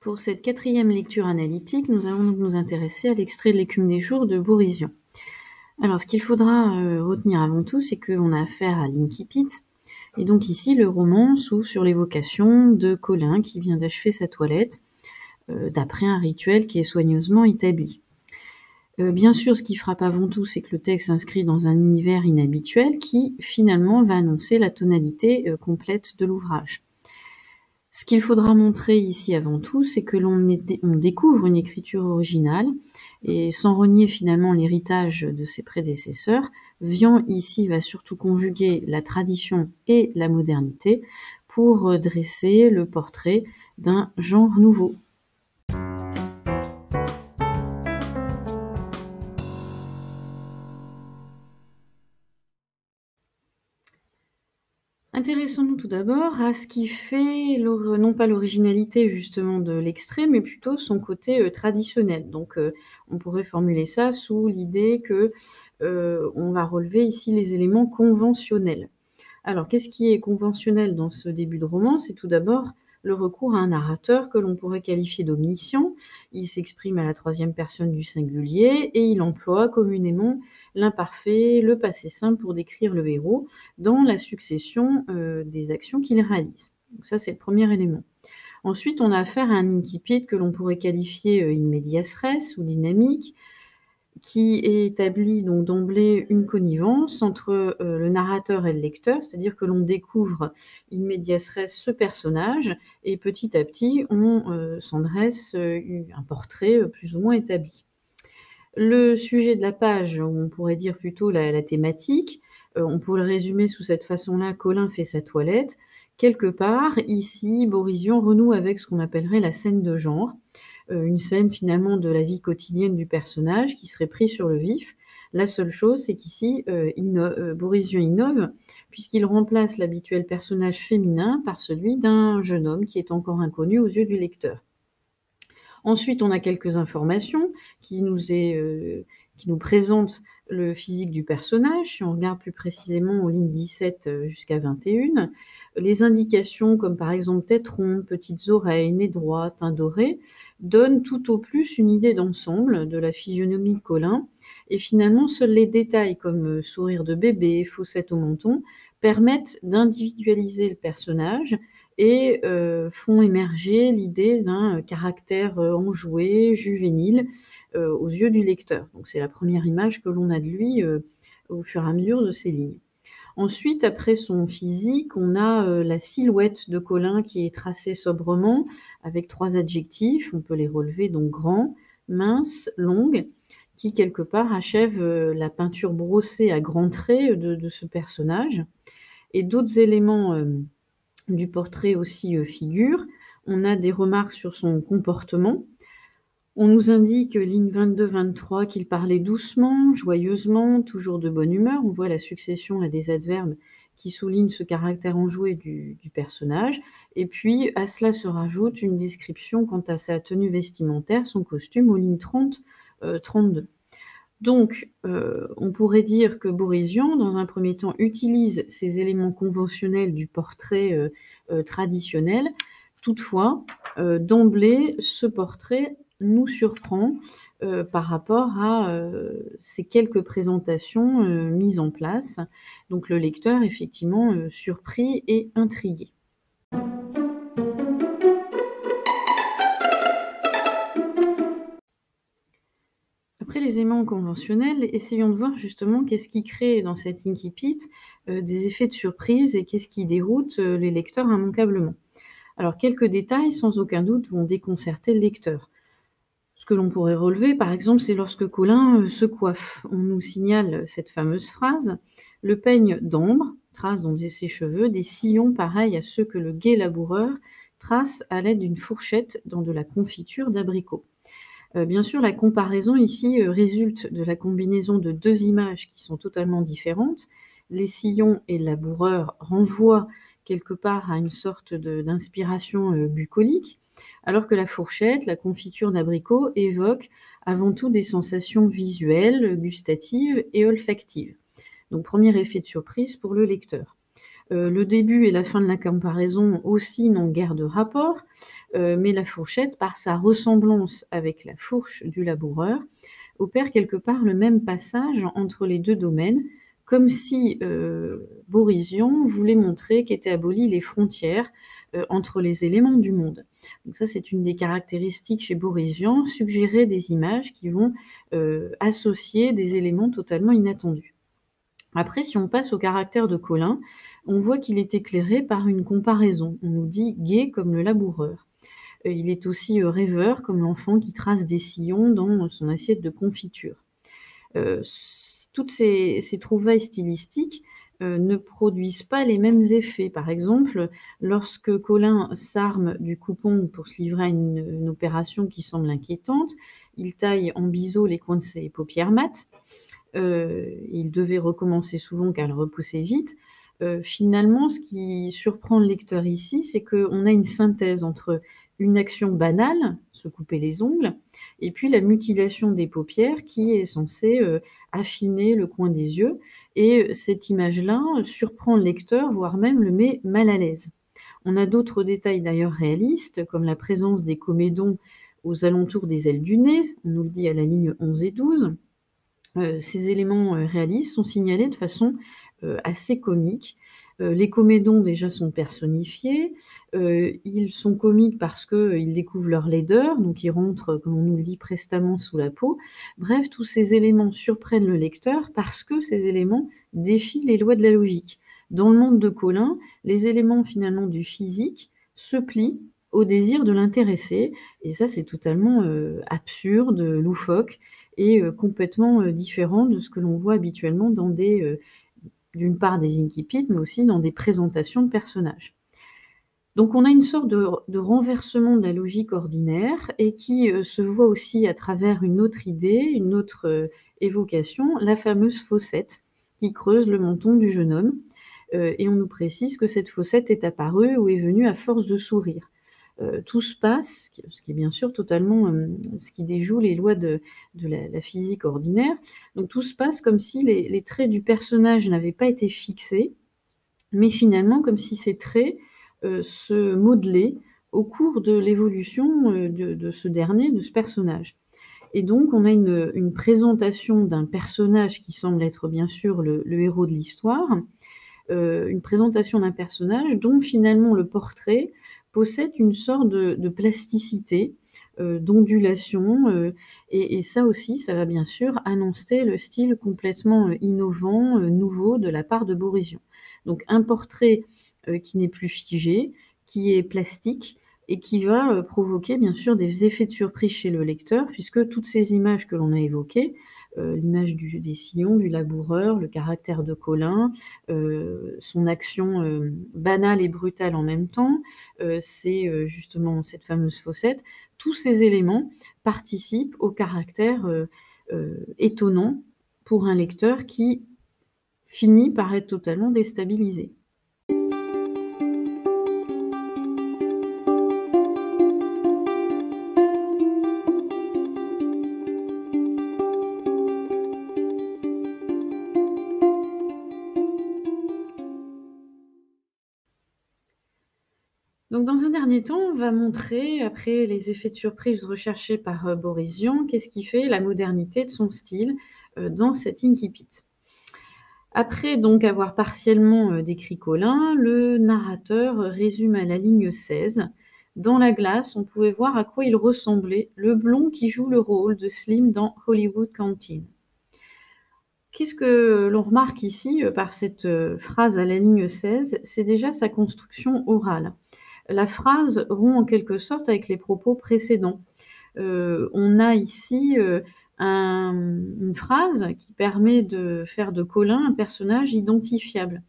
Pour cette quatrième lecture analytique, nous allons nous intéresser à l'extrait de l'écume des jours de Bourrision. Alors, ce qu'il faudra euh, retenir avant tout, c'est qu'on a affaire à l'Inkipit. Et donc ici, le roman s'ouvre sur l'évocation de Colin qui vient d'achever sa toilette, euh, d'après un rituel qui est soigneusement établi. Euh, bien sûr, ce qui frappe avant tout, c'est que le texte s'inscrit dans un univers inhabituel qui, finalement, va annoncer la tonalité complète de l'ouvrage. Ce qu'il faudra montrer ici avant tout, c'est que l'on découvre une écriture originale, et sans renier finalement l'héritage de ses prédécesseurs, Vian ici va surtout conjuguer la tradition et la modernité pour dresser le portrait d'un genre nouveau. Intéressons-nous tout d'abord à ce qui fait non pas l'originalité justement de l'extrait, mais plutôt son côté euh, traditionnel. Donc euh, on pourrait formuler ça sous l'idée que euh, on va relever ici les éléments conventionnels. Alors qu'est-ce qui est conventionnel dans ce début de roman? C'est tout d'abord le recours à un narrateur que l'on pourrait qualifier d'omniscient. Il s'exprime à la troisième personne du singulier et il emploie communément l'imparfait, le passé simple pour décrire le héros dans la succession euh, des actions qu'il réalise. Donc ça, c'est le premier élément. Ensuite, on a affaire à un incipit que l'on pourrait qualifier euh, in ou dynamique, qui établit donc d'emblée une connivence entre euh, le narrateur et le lecteur, c'est-à-dire que l'on découvre res ce personnage et petit à petit on euh, s'en dresse euh, un portrait plus ou moins établi. Le sujet de la page, on pourrait dire plutôt la, thématique, on pourrait le résumer sous cette façon-là, Colin fait sa toilette. Quelque part, ici, Borision renoue avec ce qu'on appellerait la scène de genre, euh, une scène finalement de la vie quotidienne du personnage qui serait pris sur le vif. La seule chose, c'est qu'ici, euh, euh innove, puisqu'il remplace l'habituel personnage féminin par celui d'un jeune homme qui est encore inconnu aux yeux du lecteur. Ensuite, on a quelques informations qui nous, euh, qui nous présentent le physique du personnage. Si on regarde plus précisément aux lignes 17 jusqu'à 21, les indications comme par exemple tête ronde, petites oreilles, nez droit, teint doré, donnent tout au plus une idée d'ensemble de la physionomie de Colin. Et finalement, seuls les détails comme euh, sourire de bébé, fossette au menton, permettent d'individualiser le personnage et euh, font émerger l'idée d'un euh, caractère enjoué, juvénile, aux yeux du lecteur. C'est la première image que l'on a de lui au fur et à mesure de ces lignes. Ensuite, après son physique, on a euh, la silhouette de Colin qui est tracée sobrement avec trois adjectifs. On peut les relever donc grand, mince, longue, qui quelque part achève euh, la peinture brossée à grands traits de, ce personnage. Et d'autres éléments euh, du portrait aussi figurent. On a des remarques sur son comportement, on nous indique, ligne 22-23, qu'il parlait doucement, joyeusement, toujours de bonne humeur. On voit la succession des adverbes qui soulignent ce caractère enjoué du, personnage. Et puis, à cela se rajoute une description quant à sa tenue vestimentaire, son costume, aux lignes 30, 32. Euh, Donc, euh, on pourrait dire que Borisian, dans un premier temps, utilise ces éléments conventionnels du portrait euh, traditionnel. Toutefois, d'emblée, ce portrait nous surprend euh, par rapport à euh, ces quelques présentations euh, mises en place. Donc le lecteur, effectivement, surpris et intrigué. Après les aimants conventionnels, essayons de voir justement qu'est-ce qui crée dans cet incipit des effets de surprise et qu'est-ce qui déroute les lecteurs immanquablement. Alors quelques détails, sans aucun doute, vont déconcerter le lecteur. Ce que l'on pourrait relever, par exemple, c'est lorsque Colin euh, se coiffe. On nous signale cette fameuse phrase Le peigne d'ambre trace dans ses cheveux des sillons pareils à ceux que le gai laboureur trace à l'aide d'une fourchette dans de la confiture d'abricot. Euh, bien sûr, la comparaison ici euh, résulte de la combinaison de deux images qui sont totalement différentes. Les sillons et le laboureur renvoient quelque part à une sorte d'inspiration bucolique, alors que la fourchette, la confiture d'abricot évoque avant tout des sensations visuelles, gustatives et olfactives. Donc premier effet de surprise pour le lecteur. Heu, le début et la fin de la comparaison aussi n'ont guère de rapport, heu, mais la fourchette, par sa ressemblance avec la fourche du laboureur, opère quelque part le même passage entre les 2 domaines, comme si, heu, Borisien voulait montrer qu'étaient abolies les frontières, heu, entre les éléments du monde. Donc ça, c'est une des caractéristiques chez Borisien, suggérer des images qui vont, heu, associer des éléments totalement inattendus. Après, si on passe au caractère de Colin, on voit qu'il est éclairé par une comparaison. On nous dit: «Gai comme le laboureur». Il est aussi, rêveur comme l'enfant qui trace des sillons dans son assiette de confiture. Toutes ces trouvailles stylistiques, heu, ne produisent pas les mêmes effets. Par exemple, lorsque Colin s'arme du coupon pour se livrer à une opération qui semble inquiétante, il taille en biseau les coins de ses paupières mates. Heu, il devait recommencer souvent car elles repoussaient vite. Heu, finalement, ce qui surprend le lecteur ici, c'est qu'on a une synthèse entre une action banale, se couper les ongles, et puis la mutilation des paupières qui est censée, heu, affiner le coin des yeux et cette image-là surprend le lecteur, voire même le met mal à l'aise. On a d'autres détails d'ailleurs réalistes, comme la présence des comédons aux alentours des ailes du nez, on nous le dit à la ligne 11 et 12. Heu, ces éléments, réalistes sont signalés de façon, assez comique. Heu, les comédons déjà sont personnifiés, heu, ils sont comiques parce qu'ils découvrent leur laideur, donc ils rentrent, comme on nous le dit, prestement sous la peau. Bref, tous ces éléments surprennent le lecteur parce que ces éléments défient les lois de la logique. Dans le monde de Colin, les éléments finalement du physique se plient au désir de l'intéressé et ça, c'est totalement, absurde, loufoque et complètement, différent de ce que l'on voit habituellement dans des, d'une part des incipits, mais aussi dans des présentations de personnages. Donc on a une sorte de renversement de la logique ordinaire et qui, heu, se voit aussi à travers une autre idée, une autre, heu, évocation, la fameuse fossette qui creuse le menton du jeune homme. Heu et on nous précise que cette fossette est apparue ou est venue à force de sourire. Heu, tout se passe, ce qui est bien sûr totalement, hem, ce qui déjoue les lois de de la physique ordinaire. Donc tout se passe comme si les les traits du personnage n'avaient pas été fixés, mais finalement comme si ces traits, heu, se modelaient au cours de l'évolution, de de ce dernier, de ce personnage. Et donc on a une une présentation d'un personnage qui semble être bien sûr le héros de l'histoire, une présentation d'un personnage dont finalement le portrait possède une sorte de plasticité, heu, d'ondulation, heu et ça aussi, ça va bien sûr annoncer le style complètement, heu, innovant, nouveau de la part de Borisien. Donc un portrait, qui n'est plus figé, qui est plastique et qui va, provoquer bien sûr des effets de surprise chez le lecteur puisque toutes ces images que l'on a évoquées, l'image du des sillons, du laboureur, le caractère de Colin, heu, son action, hem, banale et brutale en même temps, c'est, justement cette fameuse fossette. Tous ces éléments participent au caractère, étonnant pour un lecteur qui finit par être totalement déstabilisé. Dans un dernier temps, on va montrer, après les effets de surprise recherchés par, heu, Borisien, qu'est-ce qui fait la modernité de son style, heu, dans cet incipit. Après donc avoir partiellement, heu, décrit Colin, le narrateur résume à la ligne 16: «Dans la glace, on pouvait voir à quoi il ressemblait, le blond qui joue le rôle de Slim dans Hollywood Canteen». Qu'est-ce que l'on remarque ici, par cette, phrase à la ligne 16? C'est déjà sa construction orale. La phrase rompt en quelque sorte avec les propos précédents. Heu, on a ici, mmh, une phrase qui permet de faire de Colin un personnage identifiable.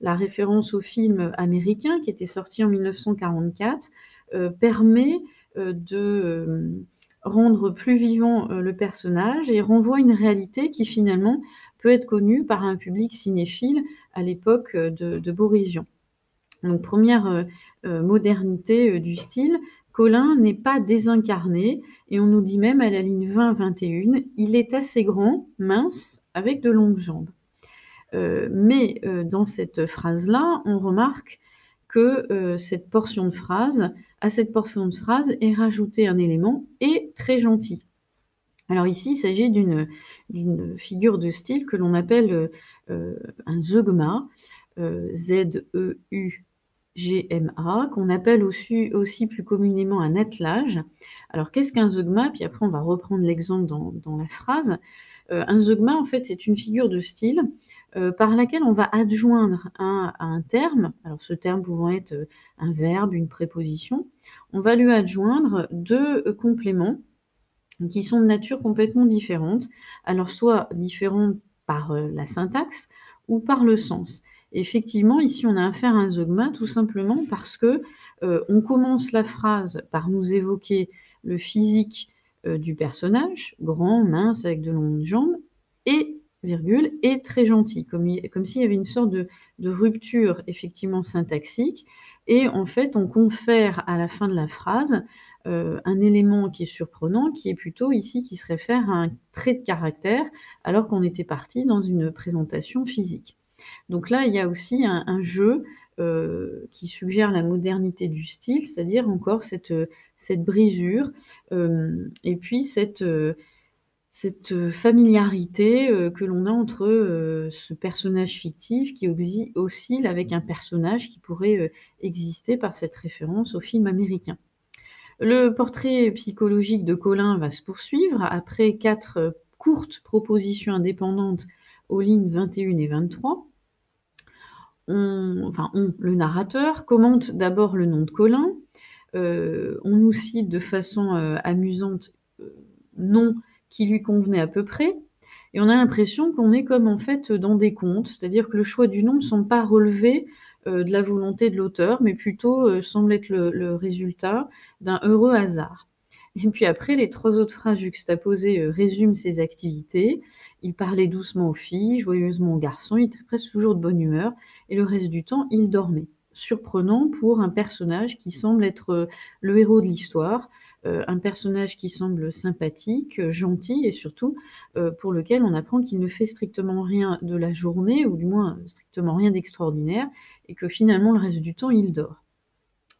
La référence au film américain qui était sorti en 1944, heu, permet, de, rendre plus vivant, le personnage et renvoie une réalité qui finalement peut être connue par un public cinéphile à l'époque, de de. Donc 1re, heu heu, modernité, heu, du style, Colin n'est pas désincarné et on nous dit même à la ligne 20-21: «Il est assez grand, mince, avec de longues jambes». Mais dans cette phrase-là, on remarque que, cette portion de phrase à cette portion de phrase est rajouté un élément «et très gentil». Alors ici, il s'agit d'une figure de style que l'on appelle, un zeugma, heu, Z-E-U-G-M-A, qu'on appelle aussi plus communément un attelage. Alors qu'est-ce qu'un zeugma? Puis après on va reprendre l'exemple dans la phrase. Heu, un zeugma, en fait, c'est une figure de style, heu, par laquelle on va adjoindre un à un terme, alors ce terme pouvant être, heu, un verbe, une préposition, on va lui adjoindre 2 heu, compléments qui sont de nature complètement différente. Alors soit différents par, la syntaxe ou par le sens. Effectivement, ici, on a affaire à un zeugma tout simplement parce que, heu, on commence la phrase par nous évoquer le physique, heu, du personnage, grand, mince, avec de longues jambes et virgule «et très gentil», comme s'il y avait une sorte de rupture effectivement syntaxique et en fait, on confère à la fin de la phrase, heu, un élément qui est surprenant, qui est plutôt ici qui se réfère à un trait de caractère, alors qu'on était parti dans une présentation physique. Donc là, il y a aussi un jeu, heu, qui suggère la modernité du style, c'est-à-dire encore cette, brisure, hem et puis cette, familiarité, heu, que l'on a entre, ce personnage fictif qui oscille avec un personnage qui pourrait, exister par cette référence au film américain. Le portrait psychologique de Colin va se poursuivre après 4 heu, courtes propositions indépendantes aux lignes 21 et 23. Enfin le narrateur, commente d'abord le nom de Colin, heu, on nous cite de façon, heu, amusante, heu, nom qui lui convenait à peu près. Et on a l'impression qu'on est comme en fait, dans des contes, c'est-à-dire que le choix du nom ne semble pas relever, heu, de la volonté de l'auteur, mais plutôt, semble être le résultat d'un heureux hasard. Et puis après, les 3 autres phrases juxtaposées, heu, résument ses activités. Il parlait doucement aux filles, joyeusement aux garçons, il était presque toujours de bonne humeur et le reste du temps, il dormait. Surprenant pour un personnage qui semble être, heu, le héros de l'histoire, heu, un personnage qui semble sympathique, gentil et surtout, pour lequel on apprend qu'il ne fait strictement rien de la journée ou du moins strictement rien d'extraordinaire et que finalement le reste du temps, il dort.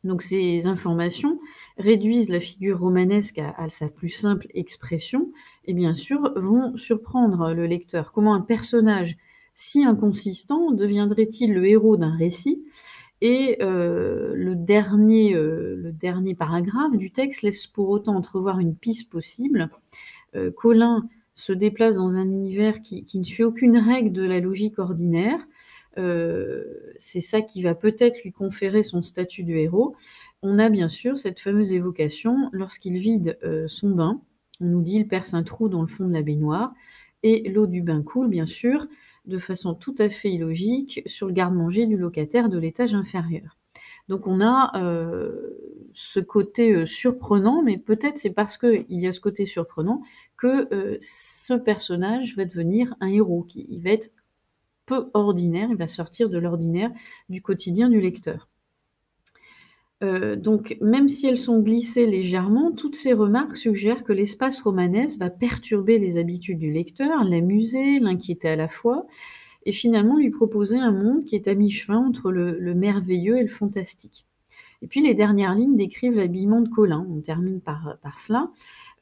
Donc ces informations réduisent la figure romanesque à sa plus simple expression et bien sûr vont surprendre le lecteur. Comment un personnage si inconsistant deviendrait-il le héros d'un récit? Et dernier, heu, le dernier paragraphe du texte laisse pour autant entrevoir une piste possible. Heu, Colin se déplace dans un univers qui ne suit aucune règle de la logique ordinaire. Heu, c'est ça qui va peut-être lui conférer son statut de héros. On a bien sûr cette fameuse évocation lorsqu'il vide, heu, son bain. On nous dit: «Il perce un trou dans le fond de la baignoire» et l'eau du bain coule bien sûr, de façon tout à fait illogique, sur le garde-manger du locataire de l'étage inférieur. Donc on a, heu, ce côté, surprenant, mais peut-être c'est parce qu'il y a ce côté surprenant que, ce personnage va devenir un héros, qui va être ordinaire, il va sortir de l'ordinaire du quotidien du lecteur. Heu, donc même si elles sont glissées légèrement, toutes ces remarques suggèrent que l'espace romanesque va perturber les habitudes du lecteur, l'amuser, l'inquiéter à la fois et finalement lui proposer un monde qui est à mi-chemin entre le le merveilleux et le fantastique. Et puis les dernières lignes décrivent l'habillement de Colin. On termine par, par cela.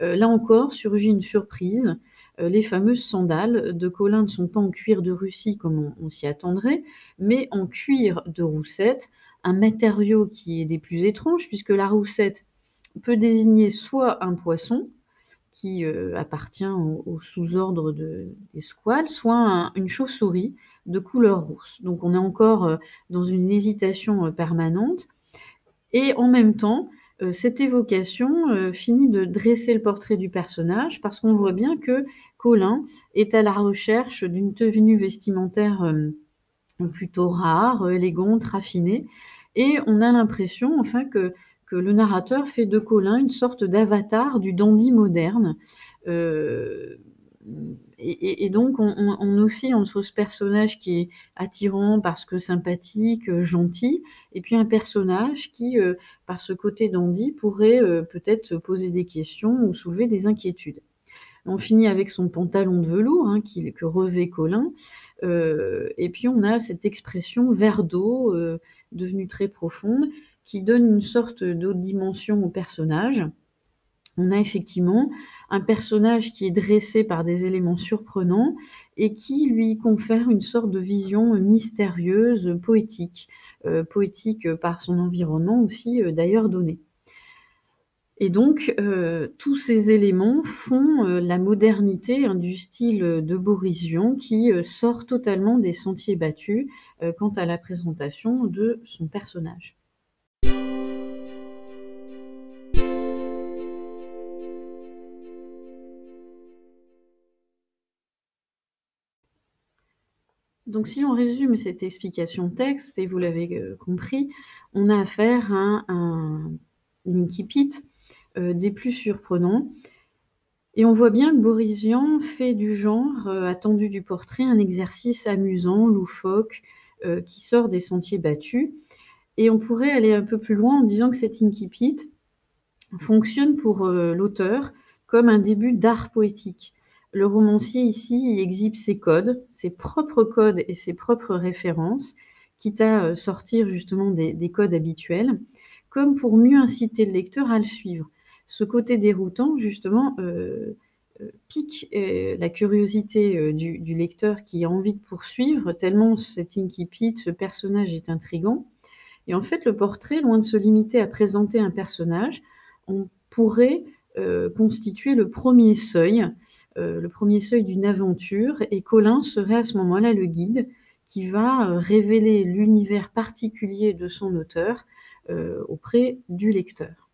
Heu, là encore surgit une surprise, les fameuses sandales de Colin ne sont pas en cuir de Russie comme on s'y attendrait, mais en cuir de roussette, un matériau qui est des plus étranges puisque la roussette peut désigner soit un poisson qui, heu, appartient au sous-ordre de des squales, soit un une chauve-souris de couleur rousse. Donc on est encore, heu, dans une hésitation, permanente et en même temps, heu, cette évocation, heu, finit de dresser le portrait du personnage parce qu'on voit bien que Colin est à la recherche d'une tenue vestimentaire, hem, plutôt rare, élégante, raffinée et on a l'impression enfin que que le narrateur fait de Colin une sorte d'avatar du dandy moderne. Et donc on oscille entre ce personnage qui est attirant parce que sympathique, heu, gentil et puis un personnage qui, heu, par ce côté dandy pourrait, heu, peut-être poser des questions ou soulever des inquiétudes. On finit avec son pantalon de velours, hein, que revêt Colin, et puis on a cette expression vert d'eau, devenue très profonde, qui donne une sorte d'autre dimension au personnage. On a effectivement un personnage qui est dressé par des éléments surprenants et qui lui confère une sorte de vision mystérieuse, poétique, heu, poétique par son environnement aussi, heu, d'ailleurs donné. Et donc, heu, tous ces éléments font, la modernité, hein, du style, de Boris Vian qui, sort totalement des sentiers battus, quant à la présentation de son personnage. Donc si on résume cette explication texte et vous l'avez, heu, compris, on a affaire à un incipit, heu, des plus surprenants et on voit bien que Boris Vian fait du genre, heu, attendu du portrait, un exercice amusant, loufoque, qui sort des sentiers battus et on pourrait aller un peu plus loin en disant que cet incipit fonctionne pour, l'auteur comme un début d'art poétique. Le romancier ici, exhibe ses codes, ses propres codes et ses propres références, quitte à, heu, sortir justement des des codes habituels, comme pour mieux inciter le lecteur à le suivre. Ce côté déroutant justement, heu heu, pique, la curiosité, du lecteur qui a envie de poursuivre tellement cet incipit, ce personnage est intrigant et en fait, le portrait, loin de se limiter à présenter un personnage, on pourrait, constituer le 1er seuil, le 1er seuil d'une aventure et Colin serait à ce moment-là le guide qui va, heu, révéler l'univers particulier de son auteur, heu, auprès du lecteur.